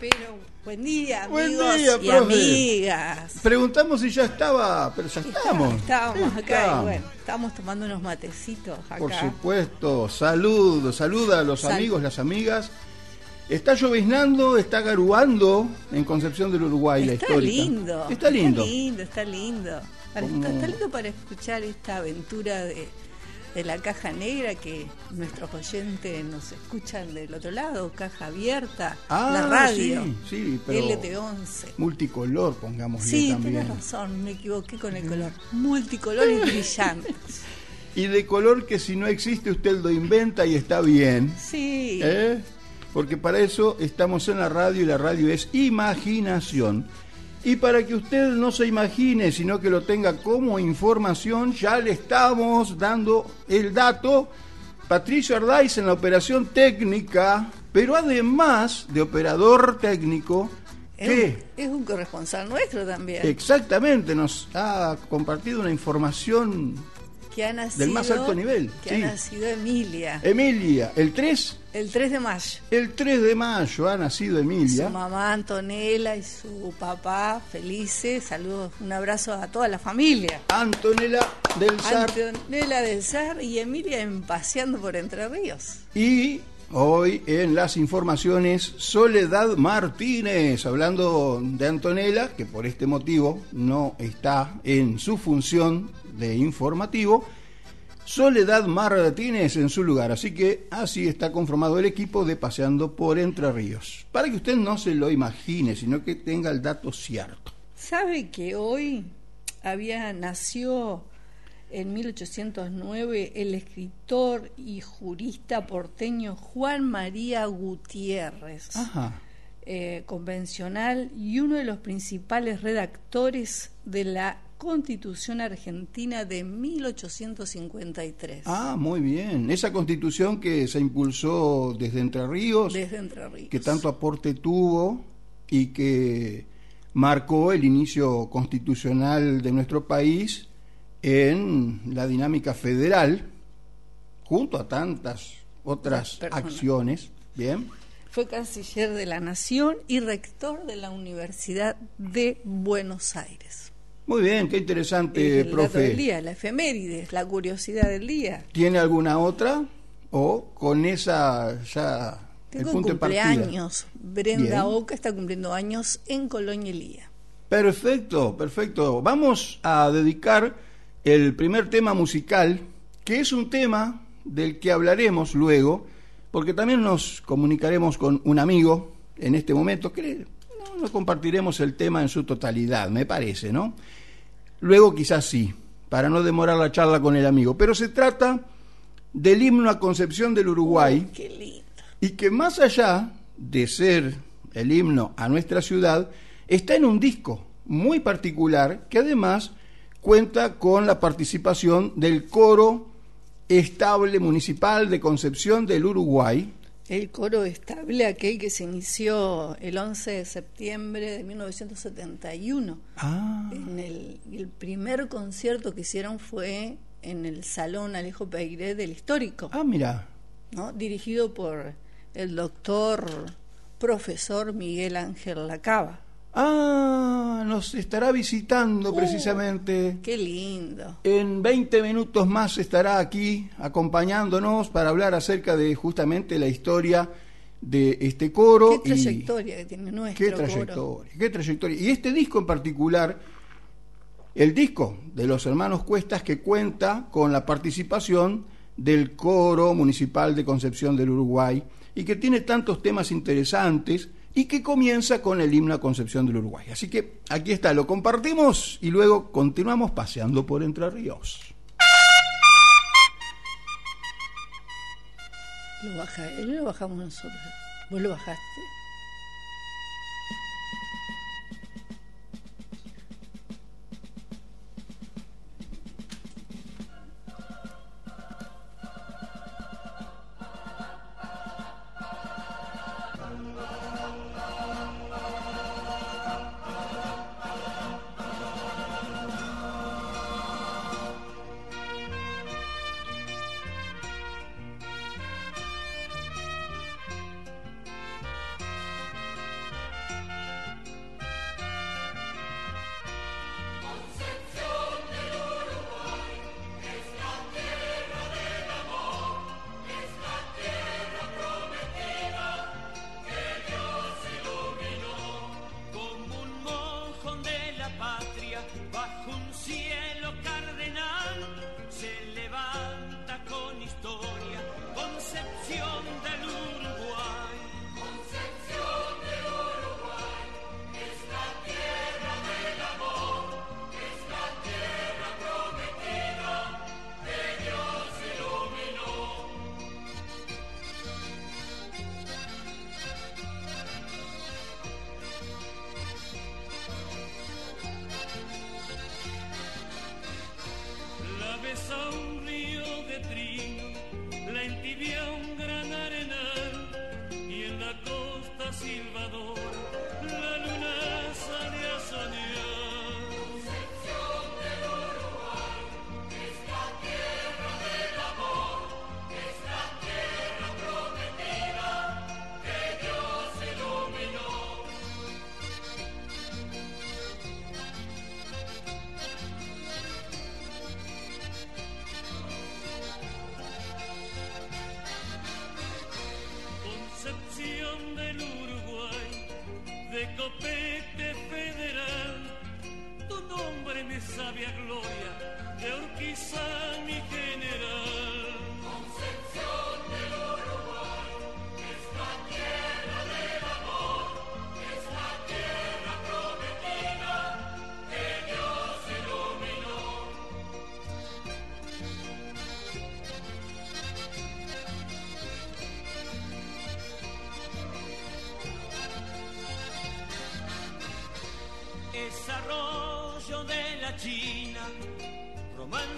Pero buen día, Buen amigos día, y amigas. Preguntamos si ya estaba, pero ya estamos. Estábamos acá Estamos. y bueno, estamos tomando unos matecitos acá. Por supuesto, saludos, saluda a los amigos, las amigas. Está lloviznando, está garuando en Concepción del Uruguay la Está histórica. lindo. Está lindo. Está lindo, está lindo. Para- Como- Está, está lindo para escuchar esta aventura de, de la caja negra que nuestros oyentes nos escuchan del otro lado, caja abierta, Ah, la radio, sí, sí, pero LT11. multicolor, pongámosle Sí, también. tienes razón, me equivoqué con el color. Multicolores brillantes. Y de color que si no existe usted lo inventa y está bien. Sí. ¿eh? Porque para eso estamos en la radio y la radio es imaginación. Y para que usted no se imagine, sino que lo tenga como información, ya le estamos dando el dato. Patricio Ardáiz en la operación técnica, pero además de operador técnico, es, ¿qué? un, es un corresponsal nuestro también. Exactamente, nos ha compartido una información que ha nacido, del más alto nivel, Que sí. ha nacido Emilia. Emilia, el 3, el 3 de mayo. el 3 de mayo ha nacido Emilia. Su mamá Antonella y su papá felices. Saludos, un abrazo a toda la familia. Antonella del Sar. Antonella del Sar y Emilia en paseando por Entre Ríos. Y hoy en las informaciones, Soledad Martínez, hablando de Antonella, que por este motivo no está en su función de informativo. Soledad Martínez en su lugar, así que así está conformado el equipo de Paseando por Entre Ríos. Para que usted no se lo imagine, sino que tenga el dato cierto. ¿Sabe que hoy había nació en 1809 el escritor y jurista porteño Juan María Gutiérrez, Ajá. eh, convencional y uno de los principales redactores de la Constitución Argentina de 1853? Ah, muy bien. Esa constitución que se impulsó desde Entre Ríos, Desde Entre Ríos. que tanto aporte tuvo y que marcó el inicio constitucional de nuestro país en la dinámica federal, junto a tantas otras Personas. acciones. Bien. Fue canciller de la Nación y rector de la Universidad de Buenos Aires. Muy bien, qué Es interesante, el dato del profe. día, la efemérides, la curiosidad del día. ¿Tiene alguna otra? ¿O con esa ya el Tengo punto de partida? cumpleaños. Brenda Bien. Oca está cumpliendo años en Colonia Elía. Perfecto, perfecto. Vamos a dedicar el primer tema musical, que es un tema del que hablaremos luego, porque también nos comunicaremos con un amigo en este momento, que no, no compartiremos el tema en su totalidad, me parece, ¿no? Luego quizás sí, para no demorar la charla con el amigo, pero se trata del himno a Concepción del Uruguay Qué lindo. y que más allá de ser el himno a nuestra ciudad, está en un disco muy particular que además cuenta con la participación del coro estable municipal de Concepción del Uruguay. El coro estable, aquel que se inició el 11 de septiembre de 1971. Ah, En el, el primer concierto que hicieron fue en el Salón Alejo Peiré del Histórico, ah mira, ¿no? dirigido por el doctor profesor Miguel Ángel Lacaba. Ah, nos estará visitando Uh. precisamente. Qué lindo. En 20 minutos más estará aquí acompañándonos para hablar acerca de justamente la historia de este coro. Qué y- trayectoria que tiene nuestro Qué coro. trayectoria, qué trayectoria. Y este disco en particular, el disco de los hermanos Cuestas que cuenta con la participación del coro municipal de Concepción del Uruguay y que tiene tantos temas interesantes y que comienza con el himno a Concepción del Uruguay. Así que aquí está, lo compartimos y luego continuamos paseando por Entre Ríos. Lo baja lo bajamos nosotros. ¿Vos lo bajaste?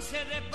se repite.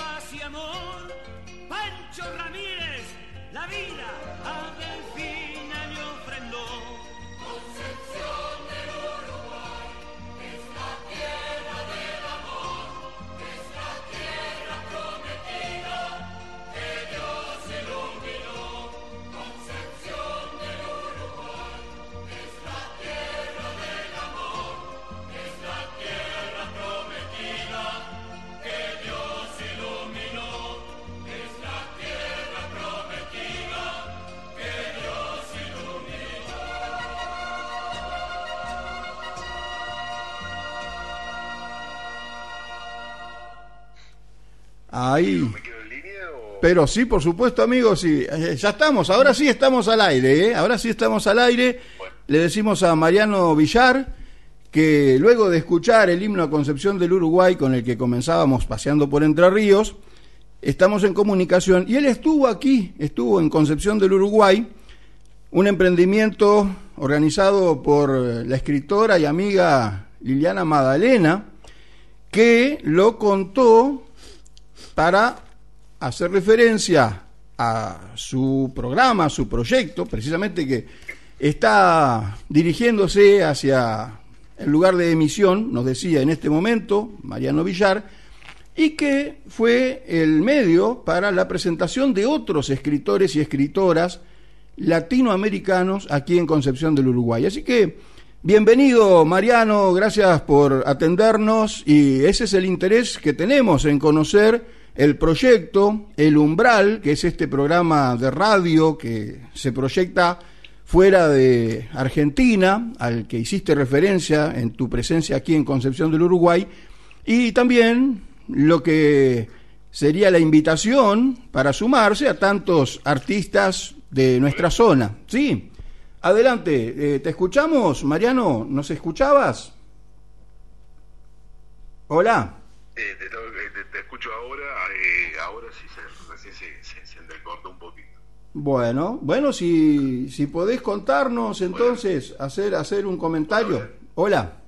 Ahí. Pero sí, por supuesto, amigos, sí. Eh, ya estamos, ahora sí estamos al aire, ¿eh? Ahora sí estamos al aire. Le decimos a Mariano Villar que luego de escuchar el himno a Concepción del Uruguay con el que comenzábamos paseando por Entre Ríos, estamos en comunicación y él estuvo aquí, estuvo en Concepción del Uruguay, un emprendimiento organizado por la escritora y amiga Liliana Magdalena, que lo contó para hacer referencia a su programa, a su proyecto, precisamente que está dirigiéndose hacia el lugar de emisión, nos decía en este momento Mariano Villar, y que fue el medio para la presentación de otros escritores y escritoras latinoamericanos aquí en Concepción del Uruguay. Así que, bienvenido Mariano, gracias por atendernos y ese es el interés que tenemos en conocer el proyecto El Umbral, que es este programa de radio que se proyecta fuera de Argentina, al que hiciste referencia en tu presencia aquí en Concepción del Uruguay, y también lo que sería la invitación para sumarse a tantos artistas de nuestra zona. Sí, adelante, eh, ¿te escuchamos, Mariano? ¿Nos escuchabas? Hola. Eh, te, escucho ahora, eh, ahora sí se, se, se, un poquito. Bueno, bueno, si, si podés contarnos entonces, hacer, hacer un comentario. Hola.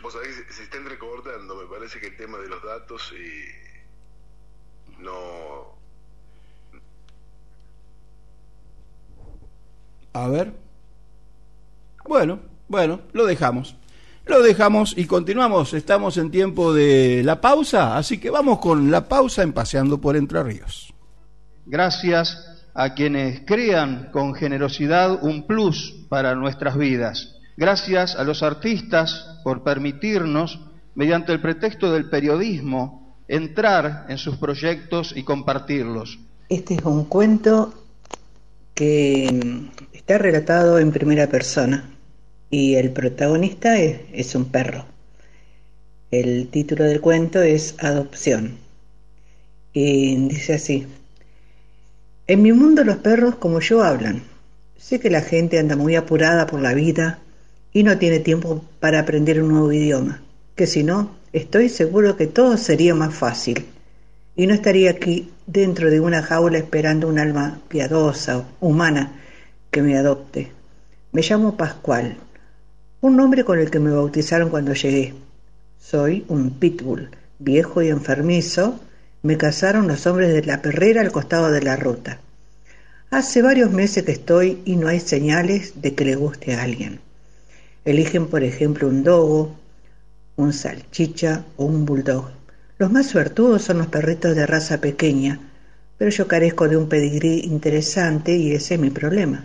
Vos sabés, se está entrecortando, me parece que el tema de los datos eh, no... A ver. Bueno, bueno, lo dejamos. Lo dejamos y continuamos. Estamos en tiempo de la pausa, así que vamos con la pausa en Paseando por Entre Ríos. Gracias a quienes crean con generosidad un plus para nuestras vidas. Gracias a los artistas por permitirnos, mediante el pretexto del periodismo, entrar en sus proyectos y compartirlos. Este es un cuento que está relatado en primera persona y el protagonista es, un perro. El título del cuento es Adopción. Y dice así, en mi mundo los perros como yo hablan. Sé que la gente anda muy apurada por la vida y no tiene tiempo para aprender un nuevo idioma, que si no, estoy seguro que todo sería más fácil y no estaría aquí dentro de una jaula esperando un alma piadosa, humana, que me adopte. Me llamo Pascual un nombre con el que me bautizaron cuando llegué. Soy un pitbull, viejo y enfermizo. Me cazaron los hombres de la perrera al costado de la ruta. Hace varios meses que estoy y no hay señales de que le guste a alguien. Eligen, por ejemplo, un dogo, un salchicha o un bulldog. Los más suertudos son los perritos de raza pequeña, pero yo carezco de un pedigrí interesante y ese es mi problema.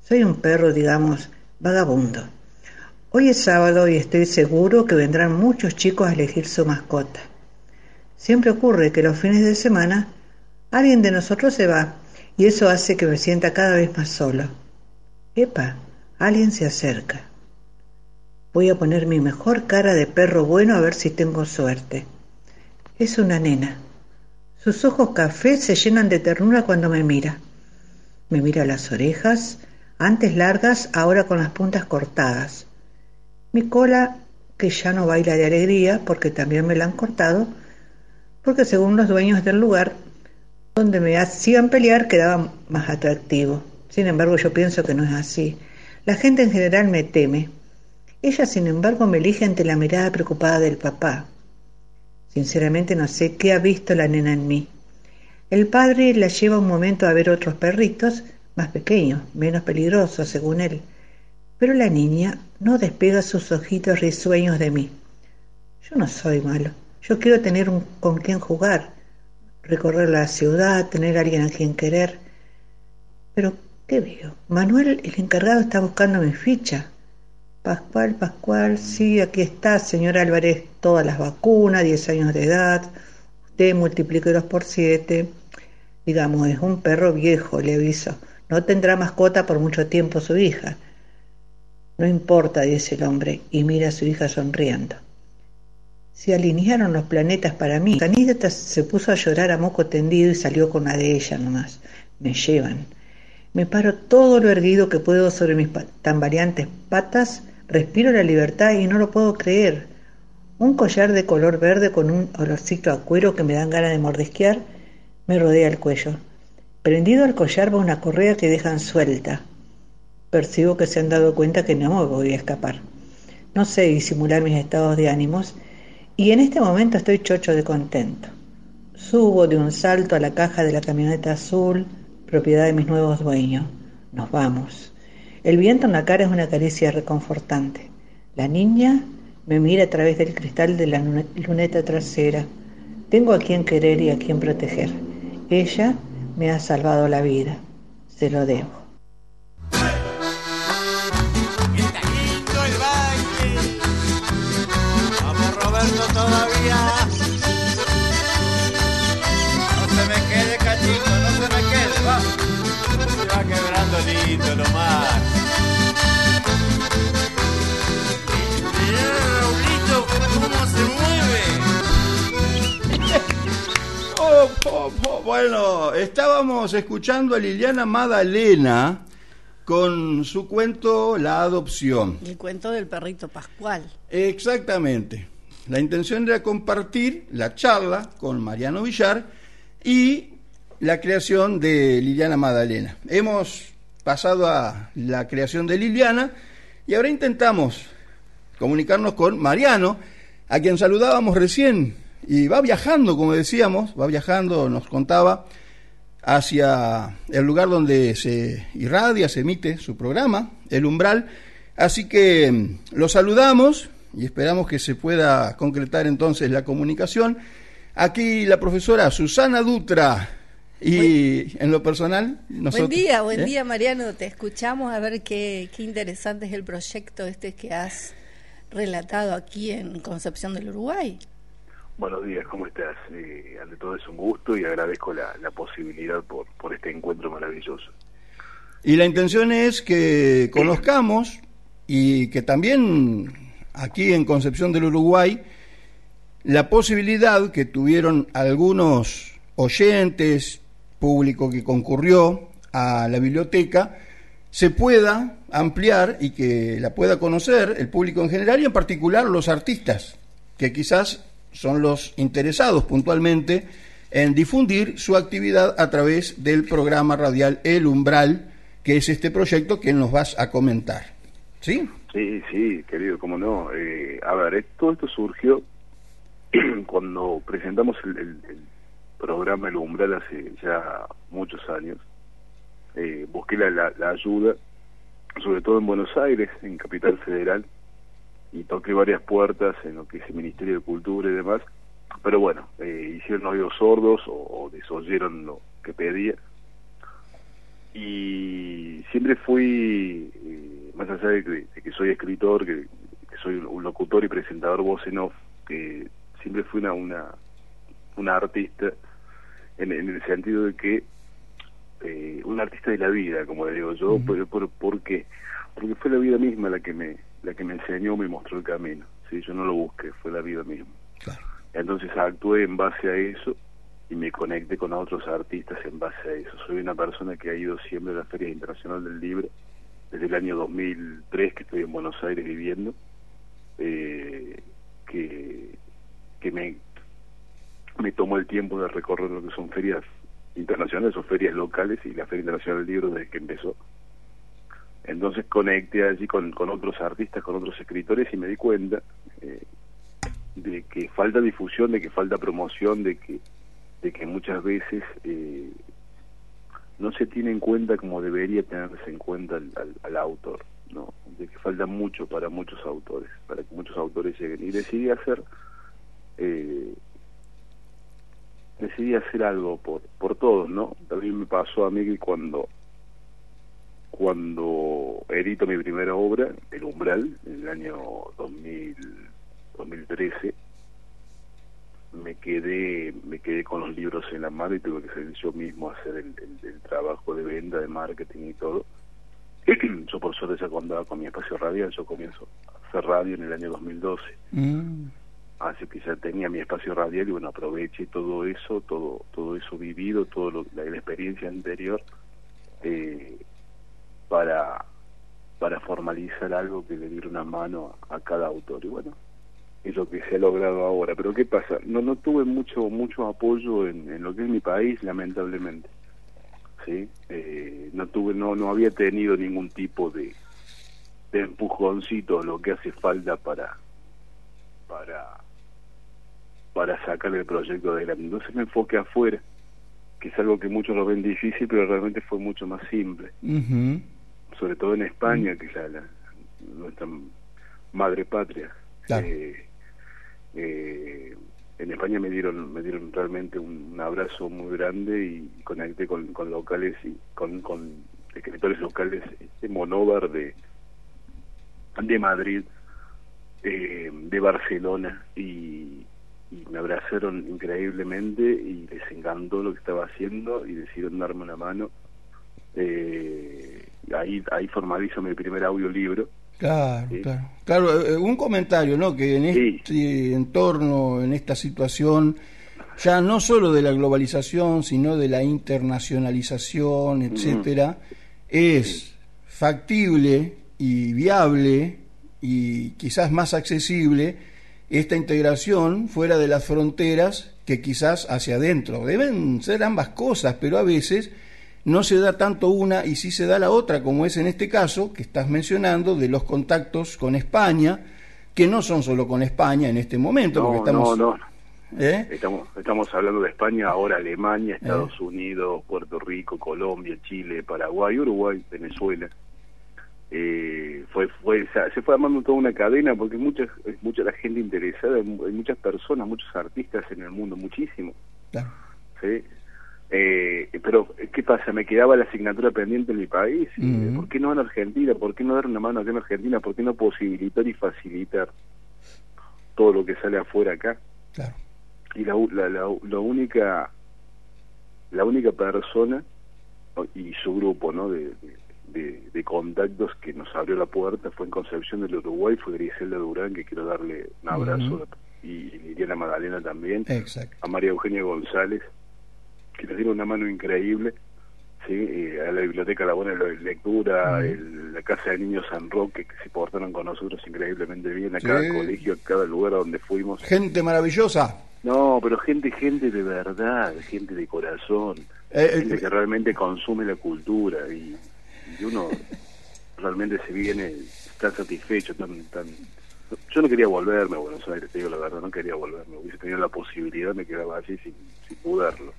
Soy un perro, digamos, vagabundo. Hoy es sábado y estoy seguro que vendrán muchos chicos a elegir su mascota. Siempre ocurre que los fines de semana alguien de nosotros se va y eso hace que me sienta cada vez más solo. Epa, alguien se acerca. Voy a poner mi mejor cara de perro bueno a ver si tengo suerte. Es una nena. Sus ojos café se llenan de ternura cuando me mira. Me mira las orejas, antes largas, ahora con las puntas cortadas. Mi cola, que ya no baila de alegría porque también me la han cortado, porque según los dueños del lugar donde me hacían pelear quedaba más atractivo. Sin embargo, yo pienso que no es así. La gente en general me teme. Ella, sin embargo, me elige ante la mirada preocupada del papá. Sinceramente no sé qué ha visto la nena en mí. El padre la lleva un momento a ver otros perritos, más pequeños, menos peligrosos, según él. Pero la niña no despega sus ojitos risueños de mí. Yo no soy malo. Yo quiero tener un, con quien jugar recorrer la ciudad, tener a alguien a quien querer. Pero, ¿qué veo? Manuel, el encargado, está buscando mi ficha. Pascual, Pascual, sí, aquí está, señor Álvarez, todas las vacunas, 10 años de edad, usted multiplíquelos por 7. Digamos, es un perro viejo, le aviso. No tendrá mascota por mucho tiempo su hija. No importa, dice el hombre, y mira a su hija sonriendo. Se alinearon los planetas para mí. Canidata se puso a llorar a moco tendido y salió con una de ellas nomás. Me llevan. Me paro todo lo erguido que puedo sobre mis tambaleantes patas, respiro la libertad y no lo puedo creer. Un collar de color verde con un olorcito a cuero que me dan ganas de mordisquear me rodea el cuello. Prendido al collar va una correa que dejan suelta. Percibo que se han dado cuenta que no me voy a escapar. No sé disimular mis estados de ánimos y en este momento estoy chocho de contento. Subo de un salto a la caja de la camioneta azul, propiedad de mis nuevos dueños. Nos vamos. El viento en la cara es una caricia reconfortante. La niña me mira a través del cristal de la luneta trasera. Tengo a quien querer y a quien proteger. Ella me ha salvado la vida. Se lo debo. quebrando lindo. Oh, oh, oh, bueno, estábamos escuchando a Liliana Madalena con su cuento La adopción. El cuento del perrito Pascual. Exactamente. La intención era compartir la charla con Mariano Villar y la creación de Liliana Madalena. Hemos pasado a la creación de Liliana y ahora intentamos comunicarnos con Mariano, a quien saludábamos recién, y va viajando, como decíamos, va viajando, nos contaba, hacia el lugar donde se irradia, se emite su programa, El Umbral. Así que mm, lo saludamos y esperamos que se pueda concretar entonces la comunicación. Aquí la profesora Susana Dutra y en lo personal nosotros, Buen día, buen ¿eh? día Mariano, te escuchamos a ver qué, qué interesante es el proyecto este que has relatado aquí en Concepción del Uruguay. Buenos días, ¿cómo estás? Eh, ante todo es un gusto y agradezco la, posibilidad por este encuentro maravilloso. Y la intención es que conozcamos y que también aquí en Concepción del Uruguay la posibilidad que tuvieron algunos oyentes, público que concurrió a la biblioteca, se pueda ampliar y que la pueda conocer el público en general y en particular los artistas, que quizás son los interesados puntualmente en difundir su actividad a través del programa radial El Umbral, que es este proyecto que nos vas a comentar. ¿Sí? Sí, sí, querido, cómo no. Eh, a ver, todo esto surgió cuando presentamos el, el- el programa El Umbral hace ya muchos años. Eh, busqué la, la- la ayuda, sobre todo en Buenos Aires, en Capital Federal, y toqué varias puertas en lo que es el Ministerio de Cultura y demás. Pero bueno, eh, hicieron oídos sordos o, o desoyeron lo que pedía. Y siempre fui, eh, más allá de que, de que soy escritor, que, que soy un, un locutor y presentador voz en off, que siempre fui una, una, una artista en, en el sentido de que eh, un artista de la vida, como le digo yo, por, por, ¿por qué? Porque fue la vida misma la que me la que me enseñó, me mostró el camino. ¿sí? Yo no lo busqué, fue la vida misma. Claro. Entonces actué en base a eso y me conecté con otros artistas en base a eso. Soy una persona que ha ido siempre a la Feria Internacional del Libro desde el año 2003 que estoy en Buenos Aires viviendo, eh, que, que me, me tomó el tiempo de recorrer lo que son ferias internacionales o ferias locales y la Feria Internacional del Libro desde que empezó. Entonces conecté allí con, con otros artistas, con otros escritores y me di cuenta eh, de que falta difusión, de que falta promoción, de que de que muchas veces eh, no se tiene en cuenta como debería tenerse en cuenta al, al- autor, no, de que falta mucho para muchos autores, para que muchos autores lleguen y decidí hacer eh, decidí hacer algo por por todos, no. También me pasó a mí que cuando cuando edito mi primera obra, El Umbral, en el año 2000, 2013, me quedé me quedé con los libros en la mano y tuve que ser yo mismo a hacer el, el- el trabajo de venta, de marketing y todo. yo por suerte ya contaba con mi espacio radial, yo comienzo a hacer radio en el año 2012 Mm, así que ya tenía mi espacio radial y bueno aproveché todo eso todo todo eso vivido todo lo- la, la experiencia anterior eh, para para formalizar algo que le diera una mano a, cada autor y bueno es lo que se ha logrado ahora pero qué pasa no no tuve mucho mucho apoyo en, en lo que es mi país lamentablemente sí Eh, no tuve no no había tenido ningún tipo de de empujoncito lo que hace falta para para para sacar el proyecto adelante. Entonces me enfoqué afuera, que es algo que muchos lo ven difícil, pero realmente fue mucho más simple. ujú. Sobre todo en España, que es la, la- nuestra madre patria. Claro. Eh, eh, en España me dieron me dieron realmente un, un abrazo muy grande y conecté con, con locales y con, con escritores locales de Monóvar de de Madrid eh, de Barcelona y, y me abrazaron increíblemente y les encantó lo que estaba haciendo y decidieron darme una mano eh, ahí ahí formalizo mi primer audiolibro Claro, Sí. claro. Claro, eh, un comentario, ¿no? Que en Sí. este entorno, en esta situación, ya no solo de la globalización, sino de la internacionalización, etcétera, es factible y viable y quizás más accesible esta integración fuera de las fronteras que quizás hacia adentro. Deben ser ambas cosas, pero a veces no se da tanto una y sí se da la otra, como es en este caso que estás mencionando de los contactos con España, que no son solo con España en este momento, no porque estamos... no no ¿eh? Estamos, estamos hablando de España, ahora Alemania, Estados Unidos, Puerto Rico, Colombia, Chile, Paraguay, Uruguay, Venezuela. Eh, fue, fue, se se fue armando toda una cadena porque mucha, mucha la gente interesada, hay mu- hay muchas personas, muchos artistas en el mundo, muchísimo. Claro. ¿sí? Eh, pero, ¿qué pasa? Me quedaba la asignatura pendiente en mi país. y, Ujú. ¿Por qué no en Argentina? ¿Por qué no dar una mano acá en Argentina? ¿Por qué no posibilitar y facilitar todo lo que sale afuera acá? Claro. y la, la, la, la única la única persona y su grupo no de, de, de contactos que nos abrió la puerta fue en Concepción del Uruguay fue Griselda Durán que quiero darle un abrazo Ujú. y Liliana Magdalena también Exacto. a María Eugenia González que nos dieron una mano increíble sí eh, a la biblioteca La Buena Lectura Ujú. el- la casa de niños San Roque que se portaron con nosotros increíblemente bien a cada colegio a cada lugar a donde fuimos Gente maravillosa. no, pero gente, gente de verdad, gente de corazón, Eh, eh, gente que realmente consume la cultura y, y uno realmente se viene tan satisfecho, tan, tan... Yo no quería volverme a Buenos Aires, te digo la verdad, no quería volverme. Hubiese tenido la posibilidad, me quedaba así sin, sin mudarlo.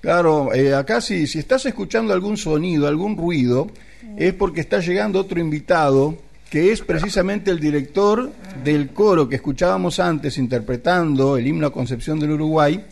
Claro, eh, acá si, si estás escuchando algún sonido, algún ruido, es porque está llegando otro invitado que es precisamente el director del coro que escuchábamos antes interpretando el himno a Concepción del Uruguay,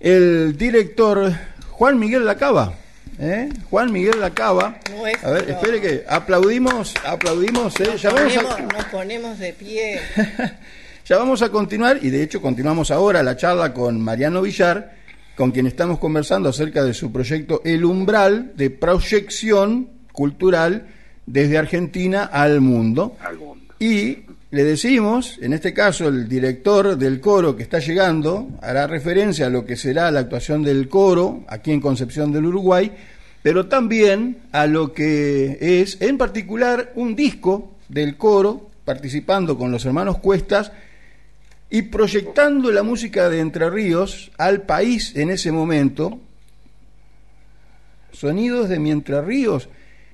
el director Juan Miguel Lacaba. ¿eh? Juan Miguel Lacaba. Nuestro. A ver, espere que aplaudimos, aplaudimos. ¿eh? Nos Ya vamos a- nos ponemos de pie. ya vamos a continuar y de hecho continuamos ahora la charla con Mariano Villar, con quien estamos conversando acerca de su proyecto El Umbral de proyección cultural desde Argentina al mundo. Al mundo. Y le decimos, en este caso el director del coro que está llegando hará referencia a lo que será la actuación del coro aquí en Concepción del Uruguay, pero también a lo que es en particular un disco del coro participando con los hermanos Cuestas y proyectando la música de Entre Ríos al país en ese momento. Sonidos de Mientras Ríos.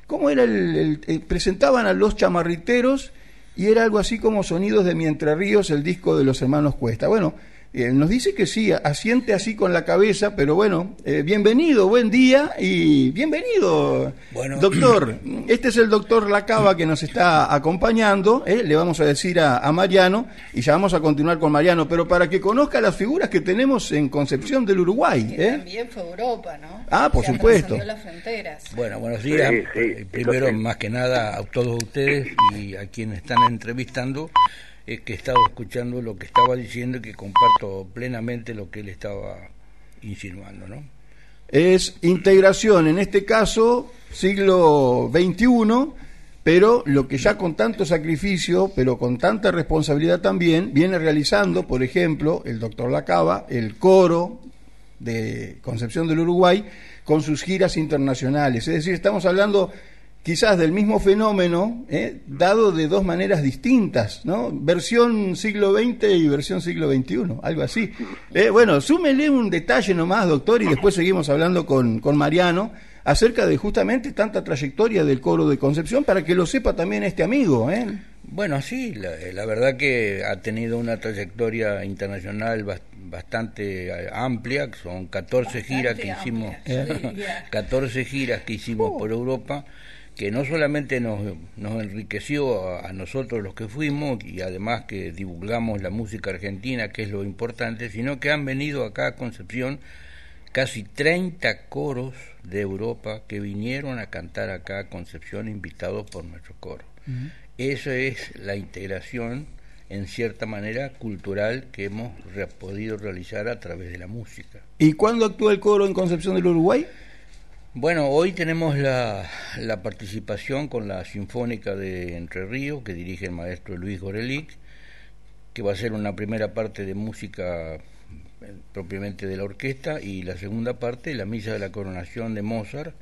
¿Cómo era el, presentaban a los chamarriteros y era algo así como Sonidos de Mientras Ríos, el disco de los hermanos Cuesta? Bueno, eh, nos dice que sí, asiente así con la cabeza, pero bueno, eh, bienvenido, buen día y bienvenido, Bueno. doctor. Este es el doctor Lacaba que nos está acompañando, eh, le vamos a decir a, a Mariano y ya vamos a continuar con Mariano, pero para que conozca las figuras que tenemos en Concepción del Uruguay. Que ¿eh? también fue Europa, ¿no? Ah, por Se supuesto. las fronteras. Bueno, buenos días. Sí, sí, Primero, más que nada, a todos ustedes y a quienes están entrevistando, es que he estado escuchando lo que estaba diciendo y que comparto plenamente lo que él estaba insinuando, ¿no? es integración, en este caso siglo XXI, pero lo que ya con tanto sacrificio, pero con tanta responsabilidad también, viene realizando, por ejemplo, el doctor Lacaba, el coro de Concepción del Uruguay, con sus giras internacionales. Es decir, estamos hablando quizás del mismo fenómeno, ¿eh? dado de dos maneras distintas, ¿no? Versión siglo XX y versión siglo XXI, algo así. Eh, bueno, súmele un detalle nomás, doctor, y después seguimos hablando con, con Mariano acerca de justamente tanta trayectoria del coro de Concepción para que lo sepa también este amigo, ¿eh? Bueno, sí, la, la verdad que ha tenido una trayectoria internacional bas- bastante eh, amplia, son 14 giras que hicimos, amplia, yo diría. 14 giras que hicimos por Europa, que no solamente nos, nos enriqueció a, a nosotros los que fuimos y además que divulgamos la música argentina, que es lo importante, sino que han venido acá a Concepción casi 30 coros de Europa que vinieron a cantar acá a Concepción invitados por nuestro coro. Eso es la integración, en cierta manera, cultural que hemos re- podido realizar a través de la música. ¿Y cuándo actúa el coro en Concepción del Uruguay? Bueno, hoy tenemos la, la participación con la Sinfónica de Entre Ríos, que dirige el maestro Luis Gorelic, que va a ser una primera parte de música eh, propiamente de la orquesta y la segunda parte, la Misa de la Coronación de Mozart,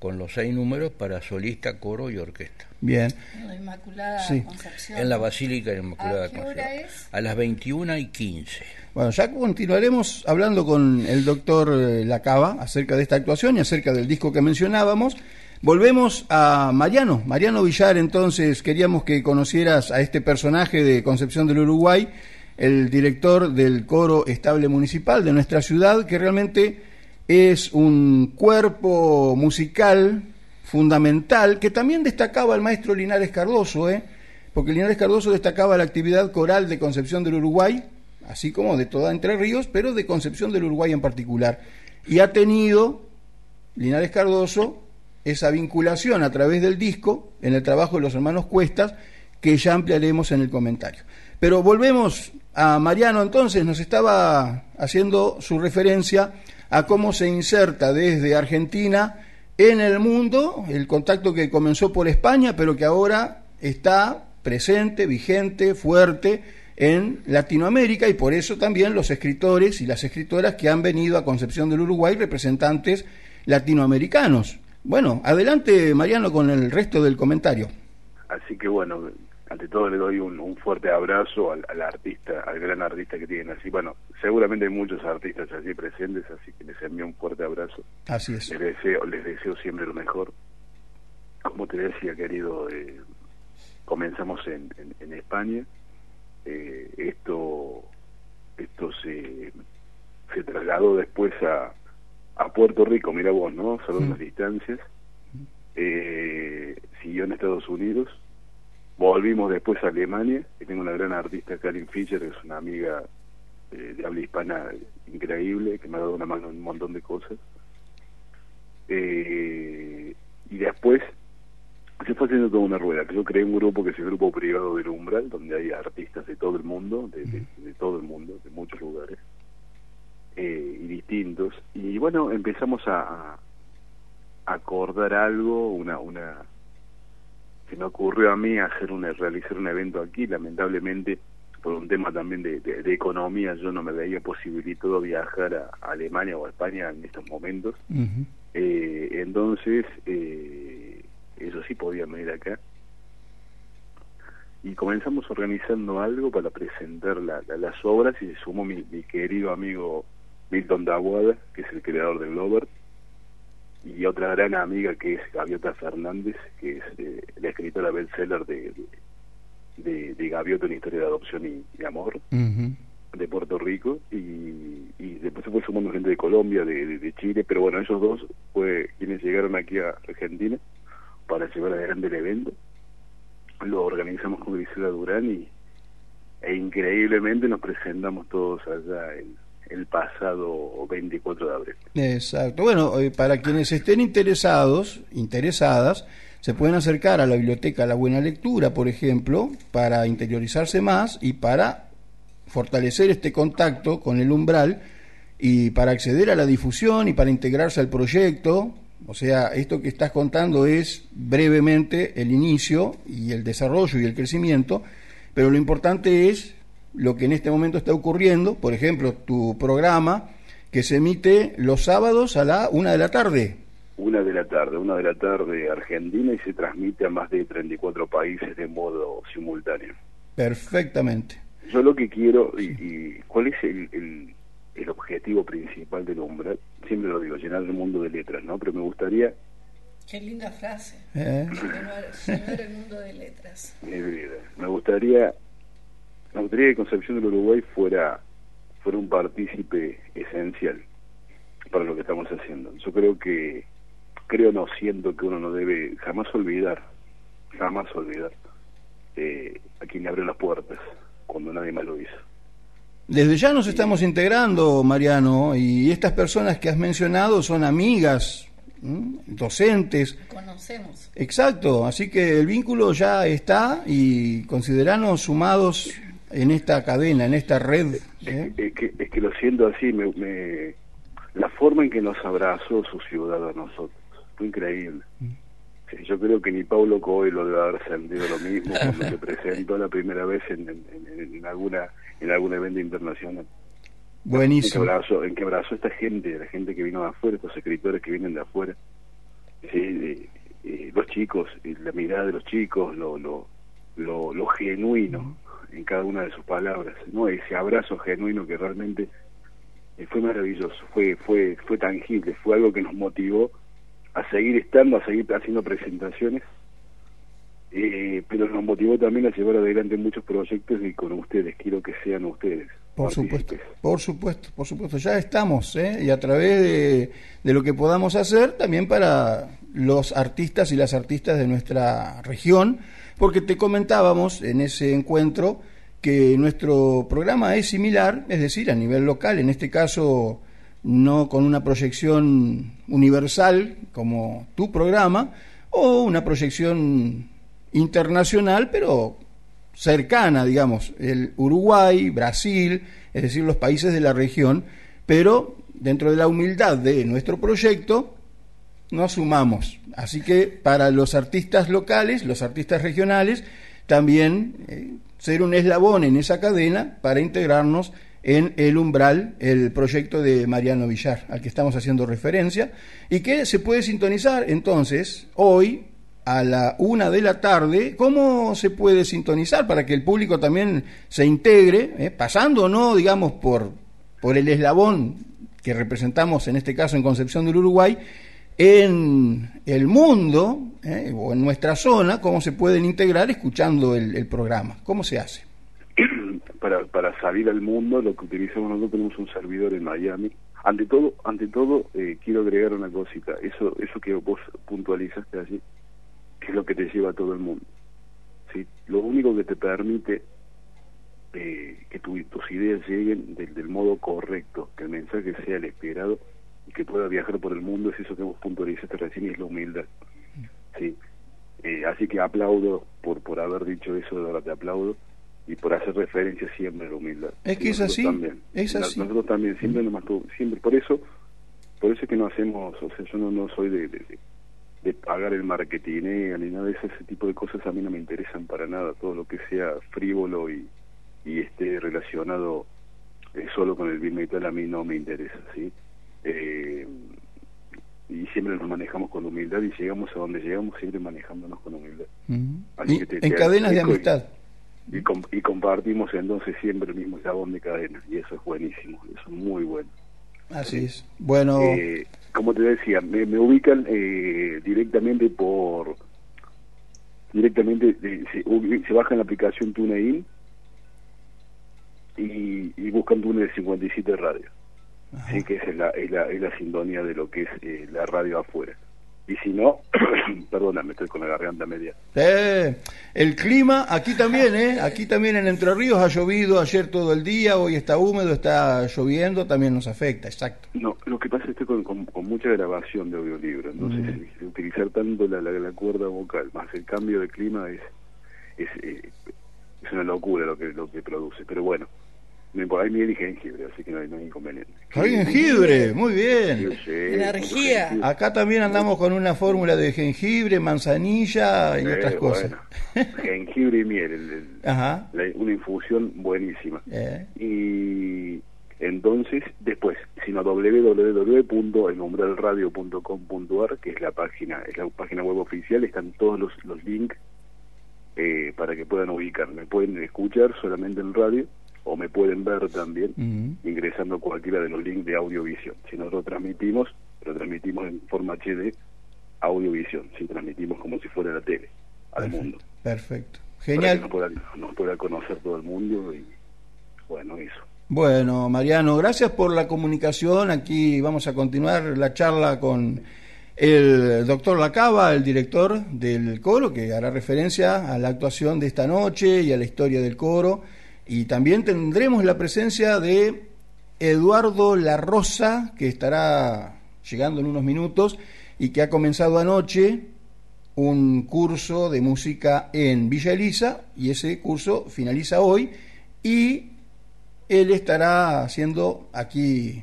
con los seis números para solista, coro y orquesta. Bien. En la Inmaculada Sí. Concepción. En la Basílica de la Inmaculada ¿A qué hora Concepción. es? A las 21 y 15. Bueno, ya continuaremos hablando con el doctor eh, Lacaba acerca de esta actuación y acerca del disco que mencionábamos. Volvemos a Mariano, Mariano Villar, entonces queríamos que conocieras a este personaje de Concepción del Uruguay, el director del coro estable municipal de nuestra ciudad, que realmente es un cuerpo musical fundamental que también destacaba el maestro Linares Cardoso, ¿eh? porque Linares Cardoso destacaba la actividad coral de Concepción del Uruguay, así como de toda Entre Ríos, pero de Concepción del Uruguay en particular. Y ha tenido Linares Cardoso esa vinculación a través del disco en el trabajo de los hermanos Cuestas, que ya ampliaremos en el comentario. Pero volvemos a Mariano entonces, nos estaba haciendo su referencia a cómo se inserta desde Argentina en el mundo, el contacto que comenzó por España, pero que ahora está presente, vigente, fuerte en Latinoamérica y por eso también los escritores y las escritoras que han venido a Concepción del Uruguay, representantes latinoamericanos. Bueno, adelante Mariano con el resto del comentario. Así que bueno, ante todo le doy un, un fuerte abrazo al, artista, al gran artista que tienen así. Bueno, seguramente hay muchos artistas así presentes, así que les envío un fuerte abrazo. Así es. Les deseo, les deseo siempre lo mejor. Como te decía, querido, eh, comenzamos en, en, España. Eh, esto esto se, se trasladó después a, a Puerto Rico, mira vos, ¿no? Solo unas distancias. Eh, siguió en Estados Unidos. Volvimos después a Alemania, y tengo una gran artista, Karin Fischer, que es una amiga eh, de habla hispana increíble, que me ha dado una mano en un montón de cosas. Eh, y después se fue haciendo toda una rueda, yo creé un grupo que es el grupo privado del Umbral, donde hay artistas de todo el mundo, de, de, todo el mundo, de muchos lugares, eh, y distintos. Y bueno, empezamos a, a acordar algo, una, una, se me ocurrió a mí hacer una, realizar un evento aquí, lamentablemente por un tema también de, de, economía yo no me veía posibilitado viajar a, Alemania o a España en estos momentos. eh, entonces, eh, eso sí podían venir acá. Y comenzamos organizando algo para presentar las obras y se sumó mi, querido amigo Milton Daguada, que es el creador del Glover, y otra gran amiga que es Gaviota Fernández, que es eh, la escritora bestseller de, de, de, Gaviota, una historia de adopción y, amor, de Puerto Rico, y, y, después se fue sumando gente de Colombia, de, de, Chile, pero bueno, esos dos fue quienes llegaron aquí a Argentina para llevar adelante el evento. Lo organizamos con Grisela Durán y e increíblemente nos presentamos todos allá el, el pasado 24 de abril. Exacto. Bueno, eh, para quienes estén interesados, interesadas, se pueden acercar a la biblioteca La Buena Lectura, por ejemplo, para interiorizarse más y para fortalecer este contacto con el umbral y para acceder a la difusión y para integrarse al proyecto, o sea, esto que estás contando es brevemente el inicio y el desarrollo y el crecimiento, pero lo importante es lo que en este momento está ocurriendo, por ejemplo, tu programa que se emite los sábados a la una de la tarde. Una de la tarde, una de la tarde Argentina y se transmite a más de 34 países de modo simultáneo. Perfectamente. Yo lo que quiero, y, ¿cuál es el el objetivo principal del hombre, siempre lo digo, llenar el mundo de letras, ¿no? Pero me gustaría... Qué linda frase, ¿Eh? llenar, el mundo de letras. Me gustaría, me gustaría que Concepción del Uruguay fuera, fuera un partícipe esencial para lo que estamos haciendo. Yo creo que, creo no, siento que uno no debe jamás olvidar, jamás olvidar eh, a quien le abrió las puertas cuando nadie más lo hizo. Desde ya nos estamos integrando, Mariano, y estas personas que has mencionado son amigas, docentes. Conocemos. Exacto, así que el vínculo ya está y consideranos sumados en esta cadena, en esta red. ¿eh? Es, que, es, que, lo siento así, me, la forma en que nos abrazó su ciudad a nosotros, fue increíble. Yo creo que ni Paulo Coelho debe haber sentido lo mismo cuando se presentó la primera vez en, en alguna en algún evento internacional. Buenísimo. En que abrazó, esta gente, la gente que vino de afuera, estos escritores que vienen de afuera. Sí, los chicos, la mirada de los chicos, lo, lo, lo, genuino en cada una de sus palabras, ¿no? Ese abrazo genuino que realmente eh, fue maravilloso, fue, fue, fue tangible, fue algo que nos motivó a seguir estando, a seguir haciendo presentaciones eh, pero nos motivó también a llevar adelante muchos proyectos y con ustedes, quiero que sean ustedes. Por supuesto, por supuesto, por supuesto, ya estamos, ¿eh? y a través de, de, lo que podamos hacer también para los artistas y las artistas de nuestra región, porque te comentábamos en ese encuentro que nuestro programa es similar, es decir, a nivel local, en este caso no con una proyección universal como tu programa, o una proyección internacional, pero cercana, digamos, el Uruguay, Brasil, es decir, los países de la región, pero dentro de la humildad de nuestro proyecto nos sumamos. Así que para los artistas locales, los artistas regionales, también eh, ser un eslabón en esa cadena para integrarnos en el umbral, el proyecto de Mariano Villar, al que estamos haciendo referencia, y que se puede sintonizar entonces hoy a la una de la tarde, ¿cómo se puede sintonizar para que el público también se integre, eh, pasando no, digamos, por, por el eslabón que representamos en este caso en Concepción del Uruguay, en el mundo eh, o en nuestra zona, cómo se pueden integrar escuchando el, programa. ¿Cómo se hace? Para, para salir al mundo, lo que utilizamos nosotros tenemos un servidor en Miami. Ante todo, ante todo eh, quiero agregar una cosita. Eso, eso que vos puntualizaste allí, que es lo que te lleva a todo el mundo. ¿sí? Lo único que te permite eh, que tus ideas lleguen del, del modo correcto, que el mensaje sea el esperado que pueda viajar por el mundo es eso que vos puntualizaste recién y es la humildad. Sí. Eh, así que aplaudo por, por haber dicho eso, de verdad te aplaudo y por hacer referencia siempre a la humildad. Es que es así, es así. Nosotros también, siempre, nomás, siempre, por eso, por eso es que no hacemos, o sea, yo no, no soy de, de, pagar el marketing ni nada de ese, tipo de cosas a mí no me interesan para nada, todo lo que sea frívolo y, y esté relacionado eh, solo con el bien metal a mí no me interesa, ¿sí? Eh, y siempre nos manejamos con humildad y llegamos a donde llegamos siempre manejándonos con humildad. en cadenas de amistad. Y, y, compartimos entonces siempre el mismo eslabón de cadena y eso es buenísimo, eso es muy bueno. Así es. Bueno. Eh, como te decía, me, ubican eh, directamente por. Directamente se, se bajan la aplicación TuneIn y, y buscan Tune 57 Radio sí que es la, es la, es la sintonía de lo que es eh, la radio afuera. Y si no, perdóname, estoy con la garganta media. Eh, el clima, aquí también, ¿eh? Aquí también en Entre Ríos ha llovido ayer todo el día, hoy está húmedo, está lloviendo, también nos afecta, exacto. No, lo que pasa es que estoy con, con, mucha grabación de audiolibro, entonces mm. utilizar tanto la, la, cuerda vocal, más el cambio de clima es, es, eh, es una locura lo que, lo que produce, pero bueno por ahí miel y jengibre, así que no hay, no hay inconveniente. Hay jengibre, muy bien. Energía. Acá también andamos con una fórmula de jengibre, manzanilla y otras cosas. jengibre y miel, una infusión buenísima. Eh. Y entonces, después, sino www.elumbralradio.com.ar, que es la página, es la página web oficial, están todos los, los links eh, para que puedan ubicar. Me pueden escuchar solamente en radio o me pueden ver también ingresando cualquiera de los links de audiovisión. Si nosotros transmitimos, lo transmitimos en forma HD, audiovisión, si transmitimos como si fuera la tele al mundo. Perfecto. Genial. Para que nos pueda, conocer todo el mundo y bueno, eso. Bueno, Mariano, gracias por la comunicación. Aquí vamos a continuar la charla con el doctor Lacaba, el director del coro, que hará referencia a la actuación de esta noche y a la historia del coro y también tendremos la presencia de Eduardo La Rosa, que estará llegando en unos minutos y que ha comenzado anoche un curso de música en Villa Elisa y ese curso finaliza hoy y él estará haciendo aquí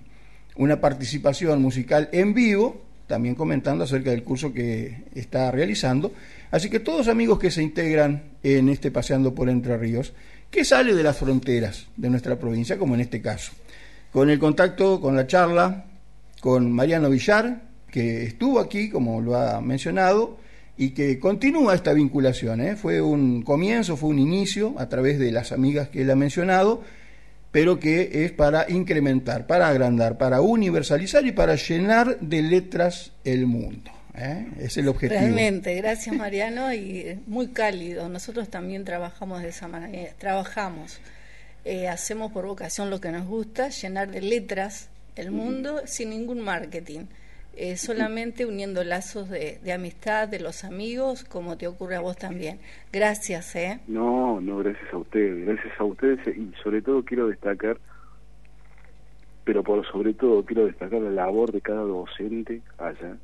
una participación musical en vivo, también comentando acerca del curso que está realizando. Así que todos amigos que se integran en este Paseando por Entre Ríos, que sale de las fronteras de nuestra provincia, como en este caso. Con el contacto, con la charla con Mariano Villar, que estuvo aquí, como lo ha mencionado, y que continúa esta vinculación. ¿eh? Fue un comienzo, fue un inicio a través de las amigas que él ha mencionado, pero que es para incrementar, para agrandar, para universalizar y para llenar de letras el mundo. ¿Eh? Es el objetivo. Realmente, gracias Mariano y muy cálido. Nosotros también trabajamos de esa manera, trabajamos, eh, hacemos por vocación lo que nos gusta, llenar de letras el mundo sin ningún marketing. Eh, solamente uniendo lazos de, amistad de los amigos, como te ocurre a vos también. Gracias, ¿eh? No, no, gracias a ustedes, gracias a ustedes y sobre todo quiero destacar, pero por sobre todo quiero destacar la labor de cada docente allá,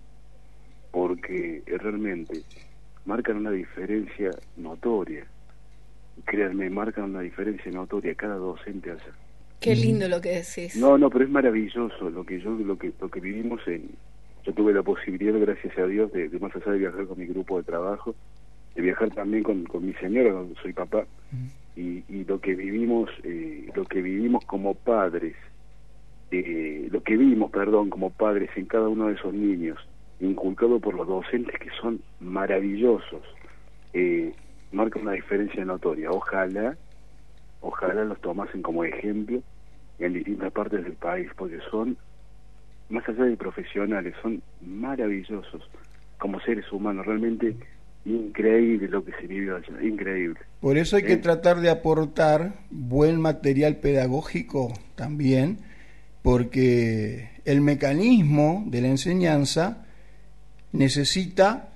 porque realmente marcan una diferencia notoria. Créanme, marcan una diferencia notoria cada docente allá. Qué lindo lo que decís. No, no, pero es maravilloso lo que yo lo que lo que vivimos en yo tuve la posibilidad gracias a Dios de, más allá de viajar con mi grupo de trabajo, de viajar también con, con mi señora, donde soy papá, y, y, lo que vivimos eh, lo que vivimos como padres, eh, lo que vimos, perdón, como padres en cada uno de esos niños inculcado por los docentes que son maravillosos, eh, marca una diferencia notoria. Ojalá, ojalá los tomasen como ejemplo en distintas partes del país, porque son más allá de profesionales, son maravillosos como seres humanos, realmente increíble lo que se vive allá, increíble. Por eso hay que Eh. tratar de aportar buen material pedagógico también, porque el mecanismo de la enseñanza necesita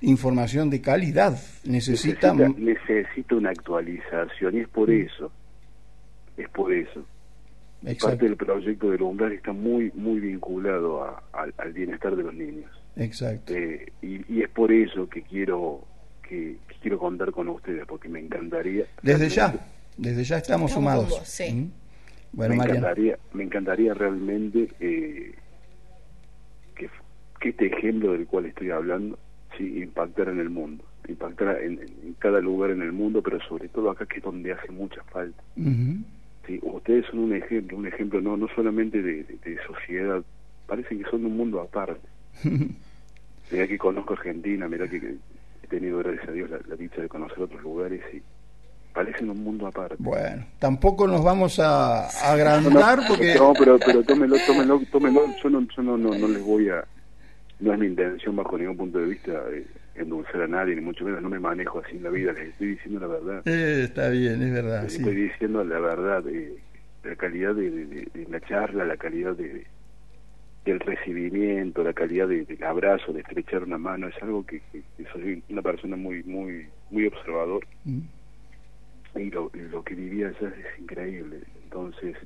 información de calidad, necesita... necesita, necesita una actualización y es por eso, es por eso. Exacto, Parte del proyecto del umbral está muy muy vinculado a- al- al bienestar de los niños. exacto. Eh, y, y es por eso que quiero que, que quiero contar con ustedes porque me encantaría Desde ya, desde ya estamos, Estamos sumados. con vos, sí. ¿Mm? Bueno, me encantaría me encantaría realmente eh, que, que este ejemplo del cual estoy hablando sí impactara en el mundo impactara en, en cada lugar en el mundo pero sobre todo acá que es donde hace mucha falta sí ustedes son un ejemplo un ejemplo no no solamente de, de- de sociedad parece que son de un mundo aparte Mirá que conozco Argentina, mirá que que he tenido, gracias a Dios, la, la dicha de conocer otros lugares y parecen un mundo aparte. Bueno, tampoco nos vamos a agrandar porque... No, pero, pero tómenlo, tómenlo, tómenlo. Yo, no, yo no, no, no les voy a... No es mi intención bajo ningún punto de vista eh, endulzar a nadie, ni mucho menos. No me manejo así en la vida, les estoy diciendo la verdad. Eh, está bien, es verdad. Les sí. estoy diciendo la verdad, eh, la calidad de, de- de- de la charla, la calidad de, del recibimiento, la calidad de- del abrazo, de estrechar una mano, es algo que, que- que soy una persona muy muy muy observador Mm. y lo, lo que vivía allá es increíble. Entonces,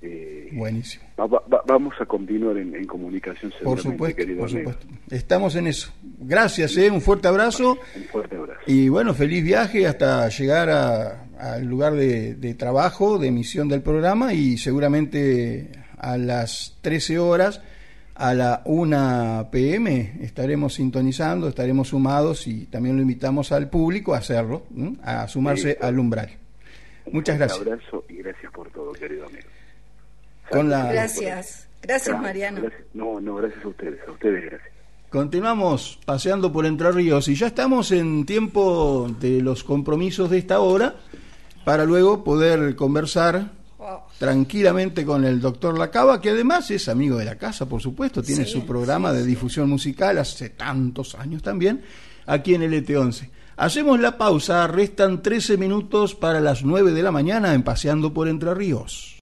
eh, Buenísimo. va- va- va- vamos a continuar en, en comunicación Por supuesto, querido por amigo. Estamos en eso. Gracias, eh, un fuerte abrazo Un fuerte abrazo. y bueno, feliz viaje hasta llegar a- al lugar de, de trabajo, de emisión del programa y seguramente a las 13 horas, a la 1 pm, estaremos sintonizando, estaremos sumados y también lo invitamos al público a hacerlo, a sumarse Sí, al umbral. Un Muchas gracias. abrazo y gracias por todo, querido amigo. Con la- Gracias. Gracias, Mariano. Gracias. No, no, gracias a ustedes, a ustedes gracias. Continuamos paseando por Entre Ríos y ya estamos en tiempo de los compromisos de esta hora para luego poder conversar tranquilamente con el doctor Lacaba, que además es amigo de la casa, por supuesto, tiene Sí, su programa sí, de sí. difusión musical hace tantos años también, aquí en el ET11. Hacemos la pausa, restan 13 minutos para las 9 de la mañana en Paseando por Entre Ríos.